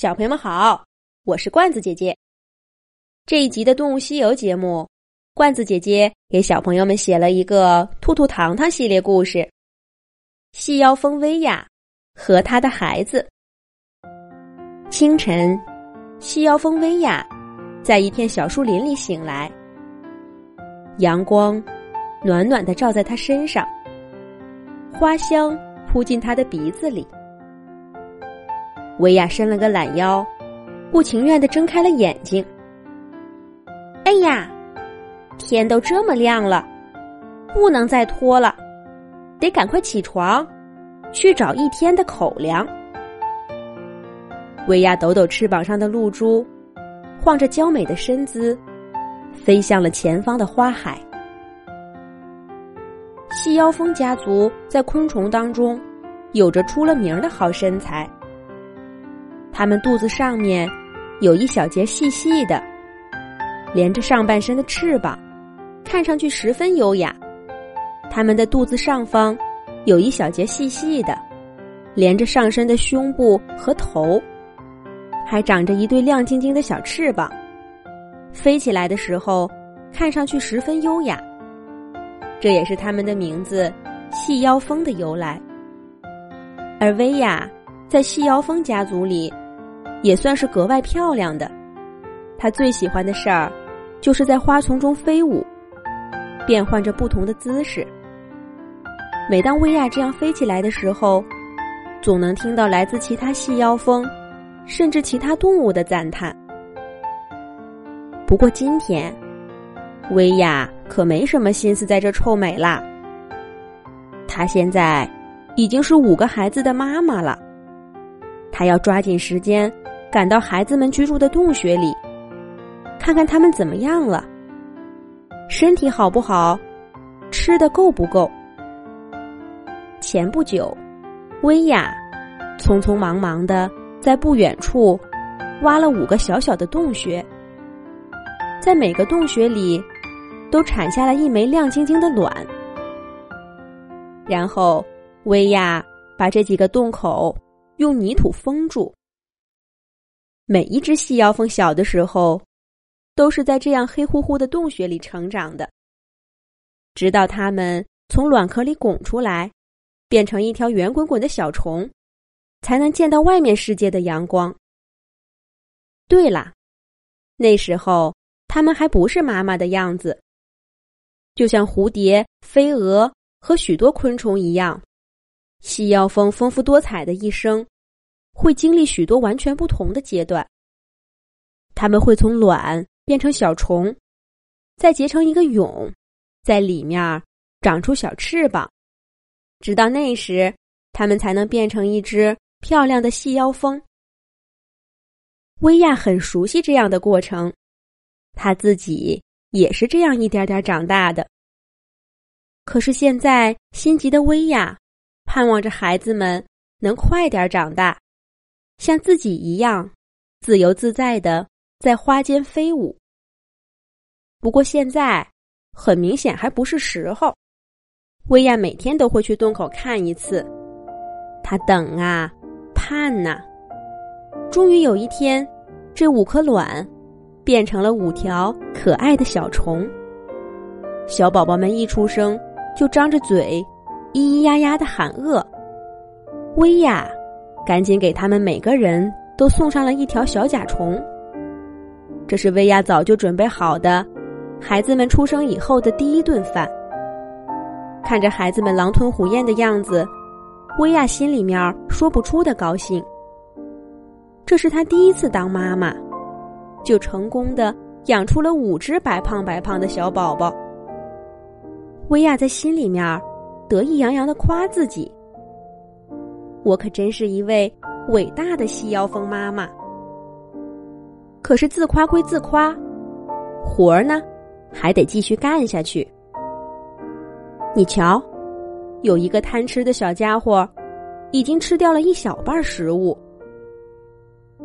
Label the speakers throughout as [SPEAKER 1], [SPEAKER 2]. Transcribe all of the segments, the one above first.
[SPEAKER 1] 小朋友们好，我是罐子姐姐。这一集的《动物西游》节目，罐子姐姐给小朋友们写了一个《兔兔糖糖》系列故事——细腰蜂薇娅和他的孩子。清晨，细腰蜂薇娅在一片小树林里醒来，阳光暖暖的照在她身上，花香扑进她的鼻子里。薇娅伸了个懒腰，不情愿的睁开了眼睛。哎呀，天都这么亮了，不能再拖了，得赶快起床，去找一天的口粮。薇娅抖抖翅膀上的露珠，晃着娇美的身姿，飞向了前方的花海。细腰蜂家族在昆虫当中，有着出了名的好身材。它们肚子上面有一小节细细的，连着上半身的翅膀，看上去十分优雅。它们的肚子上方有一小节细细的，连着上身的胸部和头，还长着一对亮晶晶的小翅膀，飞起来的时候看上去十分优雅。这也是它们的名字“细腰蜂”的由来。而薇娅在细腰蜂家族里。也算是格外漂亮的。他最喜欢的事儿，就是在花丛中飞舞，变换着不同的姿势。每当薇娅这样飞起来的时候，总能听到来自其他细腰蜂，甚至其他动物的赞叹。不过今天，薇娅可没什么心思在这臭美啦。她现在已经是五个孩子的妈妈了，她要抓紧时间。赶到孩子们居住的洞穴里，看看他们怎么样了，身体好不好，吃的够不够。前不久，薇娅匆匆忙忙的在不远处挖了五个小小的洞穴，在每个洞穴里都产下了一枚亮晶晶的卵，然后薇娅把这几个洞口用泥土封住。每一只细腰蜂小的时候，都是在这样黑乎乎的洞穴里成长的。直到它们从卵壳里拱出来，变成一条圆滚滚的小虫，才能见到外面世界的阳光。对了，那时候它们还不是妈妈的样子，就像蝴蝶、飞蛾和许多昆虫一样，细腰蜂丰富多彩的一生。会经历许多完全不同的阶段。他们会从卵变成小虫，再结成一个蛹，在里面长出小翅膀，直到那时，它们才能变成一只漂亮的细腰蜂。薇娅很熟悉这样的过程，她自己也是这样一点点长大的。可是现在，心急的薇娅盼望着孩子们能快点长大。像自己一样，自由自在的在花间飞舞。不过现在很明显还不是时候。薇娅每天都会去洞口看一次，她等啊，盼呐，终于有一天，这五颗卵变成了五条可爱的小虫。小宝宝们一出生就张着嘴，咿咿呀呀的喊饿。薇娅。赶紧给他们每个人都送上了一条小甲虫。这是薇娅早就准备好的，孩子们出生以后的第一顿饭。看着孩子们狼吞虎咽的样子，薇娅心里面说不出的高兴。这是她第一次当妈妈，就成功的养出了五只白胖白胖的小宝宝。薇娅在心里面得意洋洋的夸自己。我可真是一位伟大的细腰蜂妈妈。可是自夸归自夸，活儿呢，还得继续干下去。你瞧，有一个贪吃的小家伙，已经吃掉了一小半食物。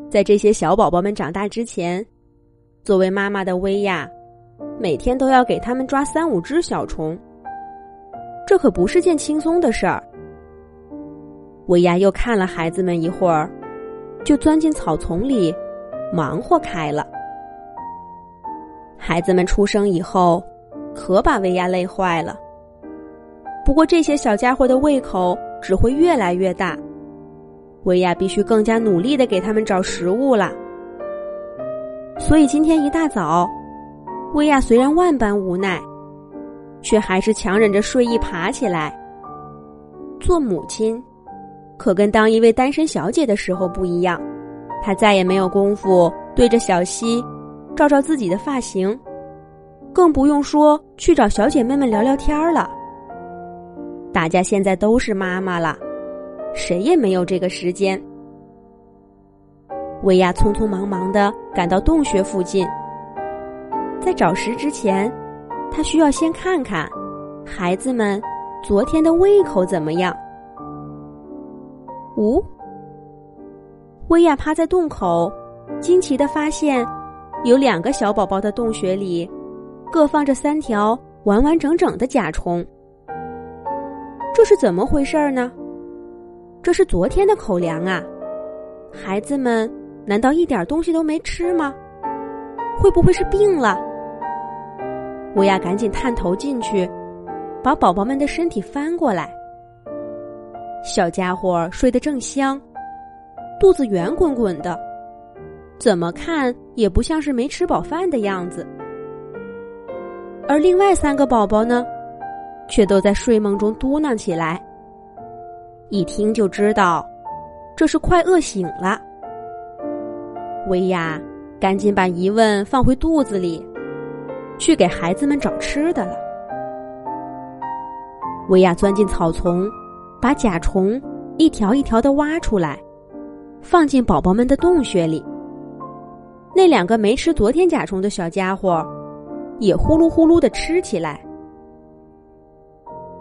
[SPEAKER 1] 在这些小宝宝们长大之前，作为妈妈的薇娅，每天都要给他们抓三五只小虫。这可不是件轻松的事儿。薇娅又看了孩子们一会儿，就钻进草丛里，忙活开了。孩子们出生以后，可把维亚累坏了。不过这些小家伙的胃口只会越来越大，维亚必须更加努力的给他们找食物了。所以今天一大早，维亚虽然万般无奈，却还是强忍着睡意爬起来。做母亲，可跟当一位单身小姐的时候不一样，她再也没有功夫对着小溪照照自己的发型，更不用说去找小姐妹们聊聊天了。大家现在都是妈妈了，谁也没有这个时间。维亚匆匆忙忙的赶到洞穴附近，在找食之前，他需要先看看孩子们昨天的胃口怎么样。呜，维亚趴在洞口，惊奇的发现，有两个小宝宝的洞穴里，各放着三条完完整整的甲虫。这是怎么回事呢？这是昨天的口粮啊！孩子们难道一点东西都没吃吗？会不会是病了？维亚赶紧探头进去，把宝宝们的身体翻过来。小家伙睡得正香，肚子圆滚滚的，怎么看也不像是没吃饱饭的样子。而另外三个宝宝呢？却都在睡梦中嘟囔起来。一听就知道，这是快饿醒了。维亚赶紧把疑问放回肚子里，去给孩子们找吃的了。维亚钻进草丛，把甲虫一条一条的挖出来，放进宝宝们的洞穴里。那两个没吃昨天甲虫的小家伙，也呼噜呼噜的吃起来。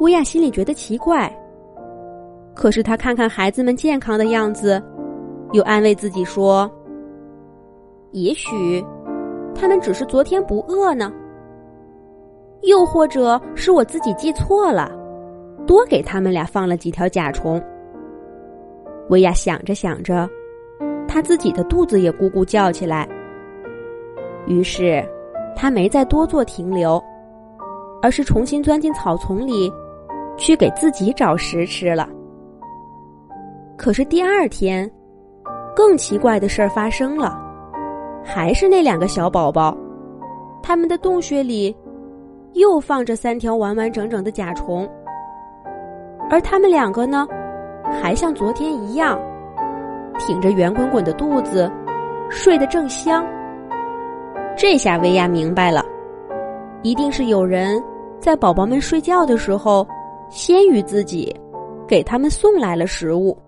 [SPEAKER 1] 乌亚心里觉得奇怪，可是他看看孩子们健康的样子，又安慰自己说：“也许他们只是昨天不饿呢，又或者是我自己记错了，多给他们俩放了几条甲虫。”维亚想着想着，他自己的肚子也咕咕叫起来。于是，他没再多做停留，而是重新钻进草丛里。去给自己找食吃了。可是第二天，更奇怪的事儿发生了，还是那两个小宝宝，他们的洞穴里又放着三条完完整整的甲虫，而他们两个呢，还像昨天一样，挺着圆滚滚的肚子，睡得正香。这下薇娅明白了，一定是有人在宝宝们睡觉的时候。先于自己，给他们送来了食物。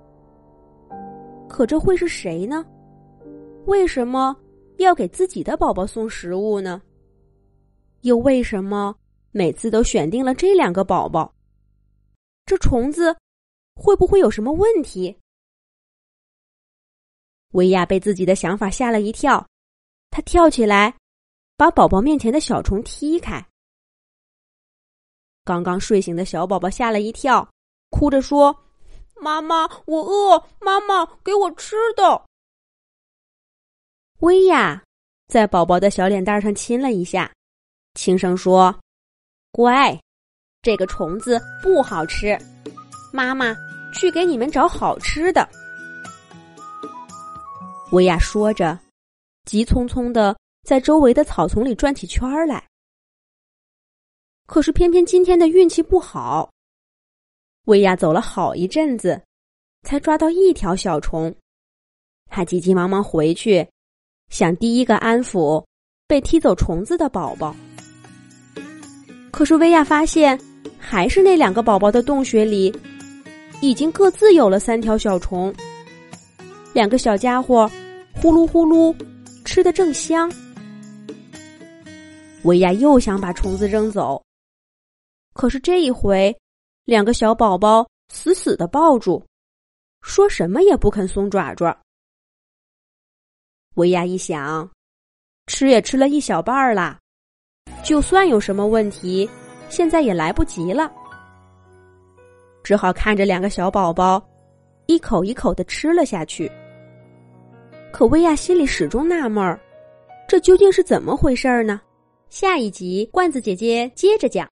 [SPEAKER 1] 可这会是谁呢？为什么要给自己的宝宝送食物呢？又为什么每次都选定了这两个宝宝？这虫子会不会有什么问题？维亚被自己的想法吓了一跳，他跳起来，把宝宝面前的小虫踢开。刚刚睡醒的小宝宝吓了一跳，哭着说：“妈妈，我饿，妈妈给我吃的。”薇娅在宝宝的小脸蛋上亲了一下，轻声说：“乖，这个虫子不好吃，妈妈去给你们找好吃的。”薇娅说着，急匆匆的在周围的草丛里转起圈来。可是偏偏今天的运气不好，薇娅走了好一阵子，才抓到一条小虫。她急急忙忙回去，想第一个安抚被踢走虫子的宝宝。可是薇娅发现，还是那两个宝宝的洞穴里，已经各自有了三条小虫。两个小家伙呼噜呼噜吃的正香。薇娅又想把虫子扔走。可是这一回，两个小宝宝死死的抱住，说什么也不肯松爪爪。维亚一想，吃也吃了一小半儿了，就算有什么问题，现在也来不及了，只好看着两个小宝宝一口一口的吃了下去。可薇娅心里始终纳闷儿，这究竟是怎么回事儿呢？下一集，罐子姐姐接着讲。